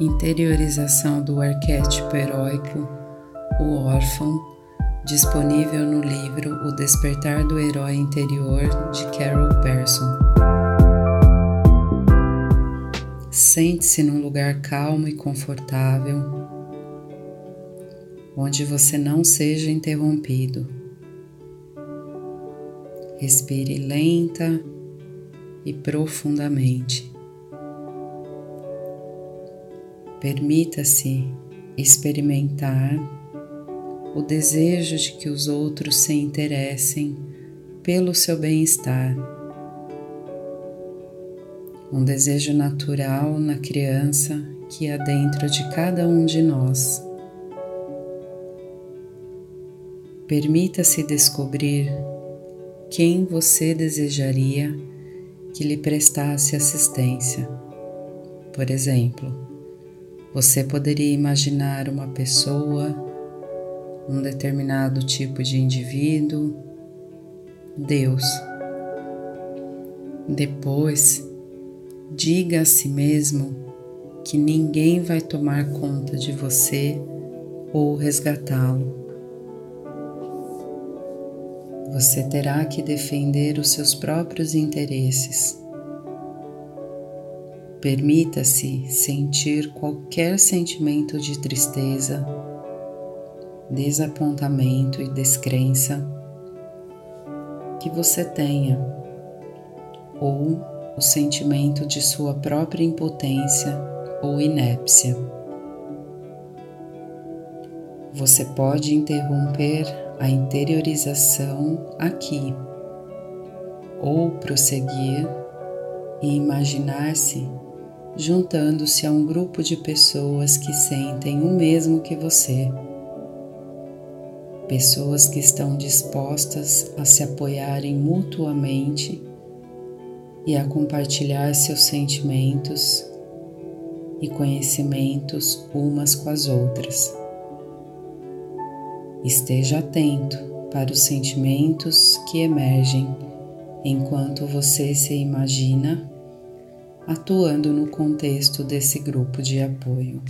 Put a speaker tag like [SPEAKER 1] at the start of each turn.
[SPEAKER 1] Interiorização do arquétipo heróico, o órfão, disponível no livro O Despertar do Herói Interior de Carol Persson. Sente-se num lugar calmo e confortável, onde você não seja interrompido. Respire lenta e profundamente. Permita-se experimentar o desejo de que os outros se interessem pelo seu bem-estar. Um desejo natural na criança que há dentro de cada um de nós. Permita-se descobrir quem você desejaria que lhe prestasse assistência. Por exemplo, você poderia imaginar uma pessoa, um determinado tipo de indivíduo, Deus. Depois, diga a si mesmo que ninguém vai tomar conta de você ou resgatá-lo. Você terá que defender os seus próprios interesses Permita-se sentir qualquer sentimento de tristeza, desapontamento e descrença que você tenha, ou o sentimento de sua própria impotência ou inépcia. Você pode interromper a interiorização aqui ou prosseguir e imaginar-se juntando-se a um grupo de pessoas que sentem o mesmo que você. Pessoas que estão dispostas a se apoiarem mutuamente e a compartilhar seus sentimentos e conhecimentos umas com as outras. Esteja atento para os sentimentos que emergem enquanto você se imagina atuando no contexto desse grupo de apoio.